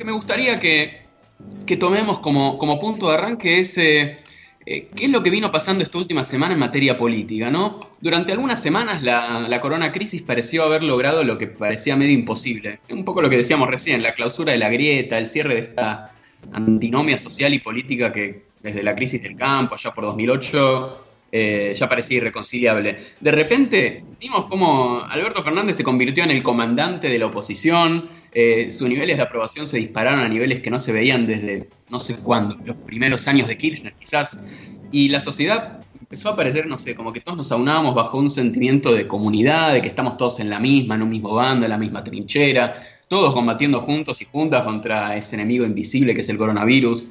que me gustaría que, tomemos como, como, punto de arranque es eh, eh, qué es lo que vino pasando esta última semana en materia política, ¿no? Durante algunas semanas la, la, corona crisis pareció haber logrado lo que parecía medio imposible. Un poco lo que decíamos recién, la clausura de la grieta, el cierre de esta antinomia social y política que desde la crisis del campo, allá por 2008, eh, ya parecía irreconciliable. De repente vimos cómo Alberto Fernández se convirtió en el comandante de la oposición, eh, sus niveles de aprobación se dispararon a niveles que no se veían desde no sé cuándo, los primeros años de Kirchner quizás, y la sociedad empezó a parecer, no sé, como que todos nos aunábamos bajo un sentimiento de comunidad, de que estamos todos en la misma, en un mismo bando, en la misma trinchera, todos combatiendo juntos y juntas contra ese enemigo invisible que es el coronavirus.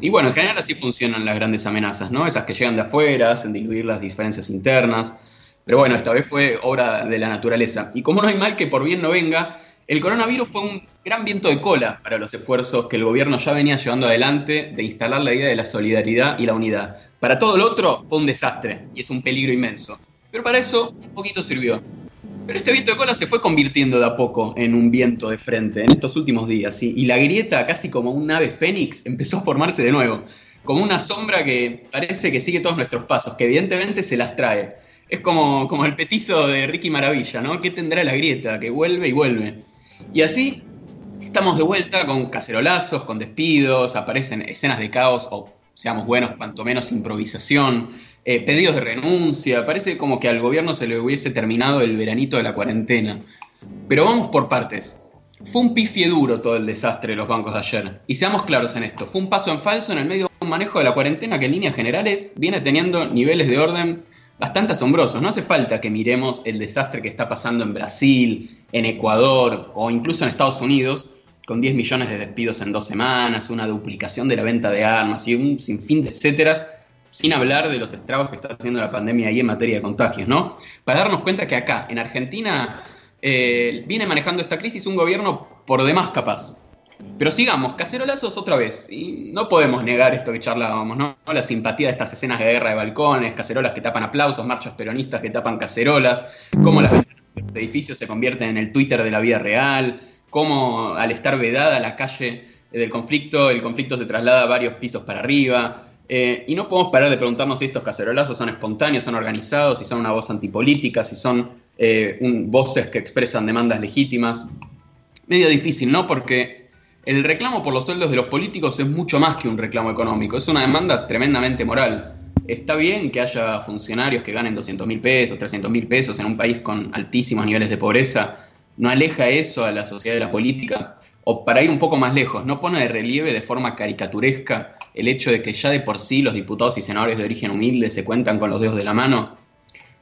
Y bueno, en general así funcionan las grandes amenazas, ¿no? Esas que llegan de afuera, hacen diluir las diferencias internas. Pero bueno, esta vez fue obra de la naturaleza. Y como no hay mal que por bien no venga, el coronavirus fue un gran viento de cola para los esfuerzos que el gobierno ya venía llevando adelante de instalar la idea de la solidaridad y la unidad. Para todo lo otro fue un desastre y es un peligro inmenso. Pero para eso un poquito sirvió. Pero este viento de cola se fue convirtiendo de a poco en un viento de frente en estos últimos días, y la grieta, casi como un ave fénix, empezó a formarse de nuevo, como una sombra que parece que sigue todos nuestros pasos, que evidentemente se las trae. Es como, como el petizo de Ricky Maravilla, ¿no? ¿Qué tendrá la grieta? Que vuelve y vuelve. Y así estamos de vuelta con cacerolazos, con despidos, aparecen escenas de caos o, seamos buenos, cuanto menos improvisación, eh, pedidos de renuncia, parece como que al gobierno se le hubiese terminado el veranito de la cuarentena. Pero vamos por partes. Fue un pifie duro todo el desastre de los bancos de ayer. Y seamos claros en esto, fue un paso en falso en el medio de un manejo de la cuarentena que en líneas generales viene teniendo niveles de orden bastante asombrosos. No hace falta que miremos el desastre que está pasando en Brasil, en Ecuador o incluso en Estados Unidos, con 10 millones de despidos en dos semanas, una duplicación de la venta de armas y un sinfín de etcéteras sin hablar de los estragos que está haciendo la pandemia ahí en materia de contagios, ¿no? Para darnos cuenta que acá, en Argentina, eh, viene manejando esta crisis un gobierno por demás capaz. Pero sigamos, cacerolazos otra vez. Y no podemos negar esto que charlábamos, ¿no? La simpatía de estas escenas de guerra de balcones, cacerolas que tapan aplausos, marchas peronistas que tapan cacerolas, cómo las edificios se convierten en el Twitter de la vida real, cómo al estar vedada la calle del conflicto, el conflicto se traslada varios pisos para arriba, eh, y no podemos parar de preguntarnos si estos cacerolazos son espontáneos, son organizados, si son una voz antipolítica, si son eh, voces que expresan demandas legítimas. Medio difícil, ¿no? Porque el reclamo por los sueldos de los políticos es mucho más que un reclamo económico, es una demanda tremendamente moral. Está bien que haya funcionarios que ganen 200 mil pesos, 300 mil pesos en un país con altísimos niveles de pobreza. No aleja eso a la sociedad de la política. O para ir un poco más lejos, no pone de relieve de forma caricaturesca el hecho de que ya de por sí los diputados y senadores de origen humilde se cuentan con los dedos de la mano.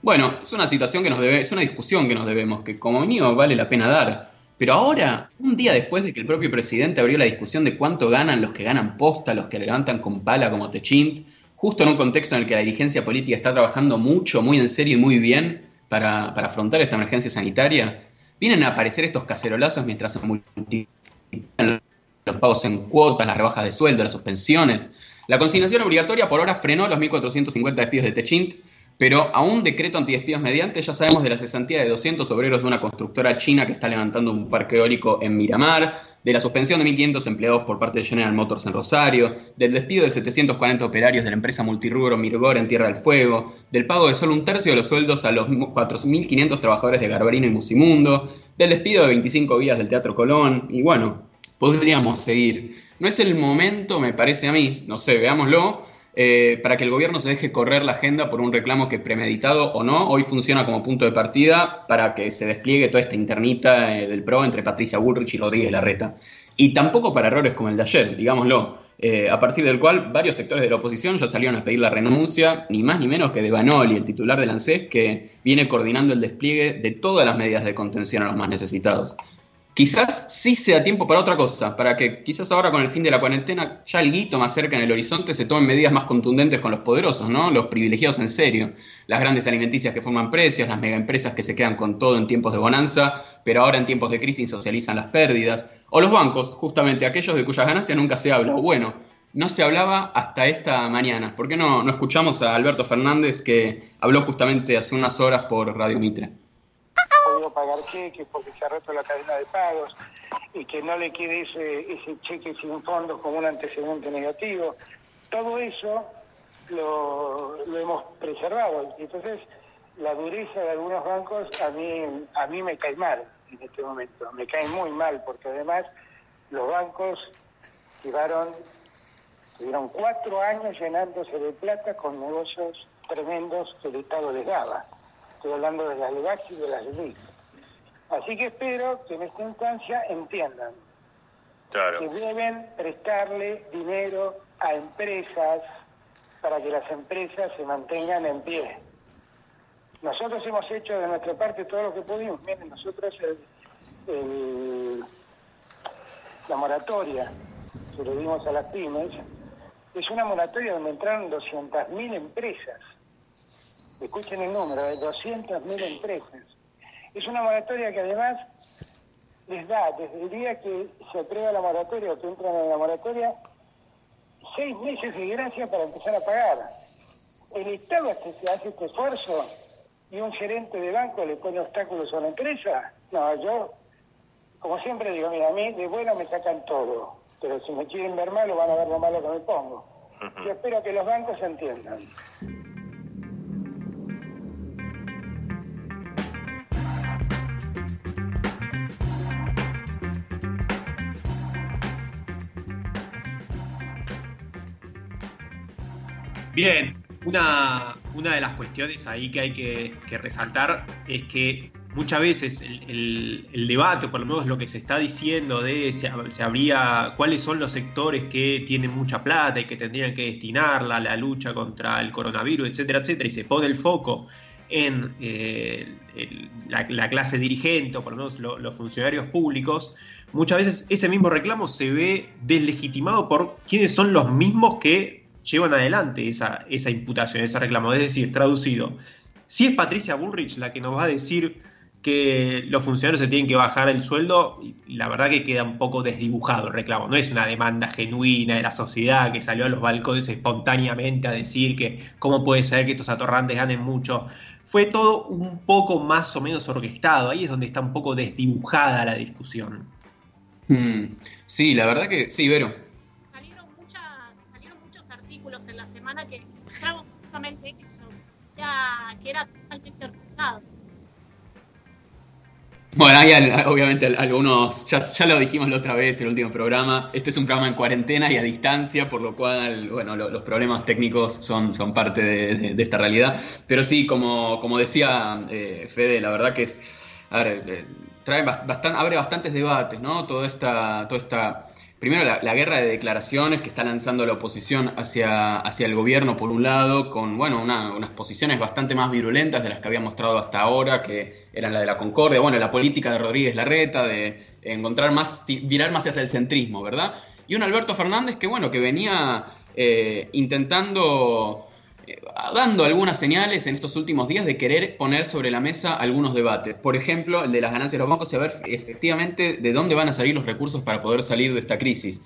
Bueno, es una situación que nos debe, es una discusión que nos debemos, que como mío vale la pena dar. Pero ahora, un día después de que el propio presidente abrió la discusión de cuánto ganan los que ganan posta, los que levantan con pala como Techint, justo en un contexto en el que la dirigencia política está trabajando mucho, muy en serio y muy bien para, para afrontar esta emergencia sanitaria, vienen a aparecer estos cacerolazos mientras se multiplican los pagos en cuotas, las rebajas de sueldo, las suspensiones. La consignación obligatoria por ahora frenó los 1.450 despidos de Techint, pero a un decreto antidespidos mediante ya sabemos de la cesantía de 200 obreros de una constructora china que está levantando un parque eólico en Miramar, de la suspensión de 1.500 empleados por parte de General Motors en Rosario, del despido de 740 operarios de la empresa multirrubro Mirgor en Tierra del Fuego, del pago de solo un tercio de los sueldos a los 4.500 trabajadores de Garbarino y Musimundo, del despido de 25 guías del Teatro Colón, y bueno, podríamos seguir. No es el momento, me parece a mí, no sé, veámoslo, eh, para que el gobierno se deje correr la agenda por un reclamo que premeditado o no, hoy funciona como punto de partida para que se despliegue toda esta internita eh, del PRO entre Patricia Bullrich y Rodríguez Larreta. Y tampoco para errores como el de ayer, digámoslo, eh, a partir del cual varios sectores de la oposición ya salieron a pedir la renuncia, ni más ni menos que de Banoli, el titular del ANSES, que viene coordinando el despliegue de todas las medidas de contención a los más necesitados. Quizás sí sea tiempo para otra cosa, para que quizás ahora con el fin de la cuarentena ya el guito más cerca en el horizonte se tomen medidas más contundentes con los poderosos, ¿no? Los privilegiados en serio, las grandes alimenticias que forman precios, las megaempresas que se quedan con todo en tiempos de bonanza, pero ahora en tiempos de crisis socializan las pérdidas, o los bancos, justamente aquellos de cuyas ganancias nunca se habla, bueno, no se hablaba hasta esta mañana. ¿Por qué no, no escuchamos a Alberto Fernández que habló justamente hace unas horas por Radio Mitre? Pagar cheques porque se ha roto la cadena de pagos y que no le quede ese, ese cheque sin fondos como un antecedente negativo. Todo eso lo, lo hemos preservado. Entonces, la dureza de algunos bancos a mí, a mí me cae mal en este momento. Me cae muy mal porque además los bancos llevaron, tuvieron cuatro años llenándose de plata con negocios tremendos que el Estado les daba. Estoy hablando de las LEGAX y de las LELIX. Así que espero que en esta instancia entiendan que deben prestarle dinero a empresas para que las empresas se mantengan en pie. Nosotros hemos hecho de nuestra parte todo lo que pudimos. Miren, nosotros la moratoria que le dimos a las pymes es una moratoria donde entraron 200.000 empresas. Escuchen el número, de 200.000 empresas. Es una moratoria que además les da, desde el día que se aprueba la moratoria o que entran en la moratoria, seis meses de gracia para empezar a pagar. El Estado se hace este esfuerzo y un gerente de banco le pone obstáculos a la empresa. No, yo, como siempre digo, mira, a mí de bueno me sacan todo, pero si me quieren ver malo van a ver lo malo que me pongo. Yo espero que los bancos entiendan. Bien, una, una de las cuestiones ahí que hay que, resaltar es que muchas veces el, debate, o por lo menos lo que se está diciendo de se, habría, cuáles son los sectores que tienen mucha plata y que tendrían que destinarla a la lucha contra el coronavirus, etcétera, etcétera, y se pone el foco en eh, la, clase dirigente o por lo menos los funcionarios públicos, muchas veces ese mismo reclamo se ve deslegitimado por quienes son los mismos que llevan adelante esa, esa imputación, ese reclamo. Es decir, traducido, si es Patricia Bullrich la que nos va a decir que los funcionarios se tienen que bajar el sueldo, la verdad que queda un poco desdibujado el reclamo. No es una demanda genuina de la sociedad que salió a los balcones espontáneamente a decir que cómo puede ser que estos atorrantes ganen mucho. Fue todo un poco más o menos orquestado. Ahí es donde está un poco desdibujada la discusión. Hmm. sí, la verdad que sí, Vero que era totalmente Bueno, hay obviamente algunos, ya, lo dijimos la otra vez, en el último programa, este es un programa en cuarentena y a distancia, por lo cual, bueno, los problemas técnicos son, son parte de, esta realidad. Pero sí, como, como decía eh, Fede, la verdad que es, a ver, eh, trae bastante, abre bastantes debates, ¿no? Toda esta, toda esta primero la, guerra de declaraciones que está lanzando la oposición hacia, hacia el gobierno por un lado, con bueno, unas posiciones bastante más virulentas de las que había mostrado hasta ahora, que eran la de la concordia, bueno, la política de Rodríguez Larreta, de encontrar más, virar más hacia el centrismo, ¿verdad? Y un Alberto Fernández que bueno, que venía eh, intentando dando algunas señales en estos últimos días de querer poner sobre la mesa algunos debates. Por ejemplo, el de las ganancias de los bancos y a ver efectivamente de dónde van a salir los recursos para poder salir de esta crisis.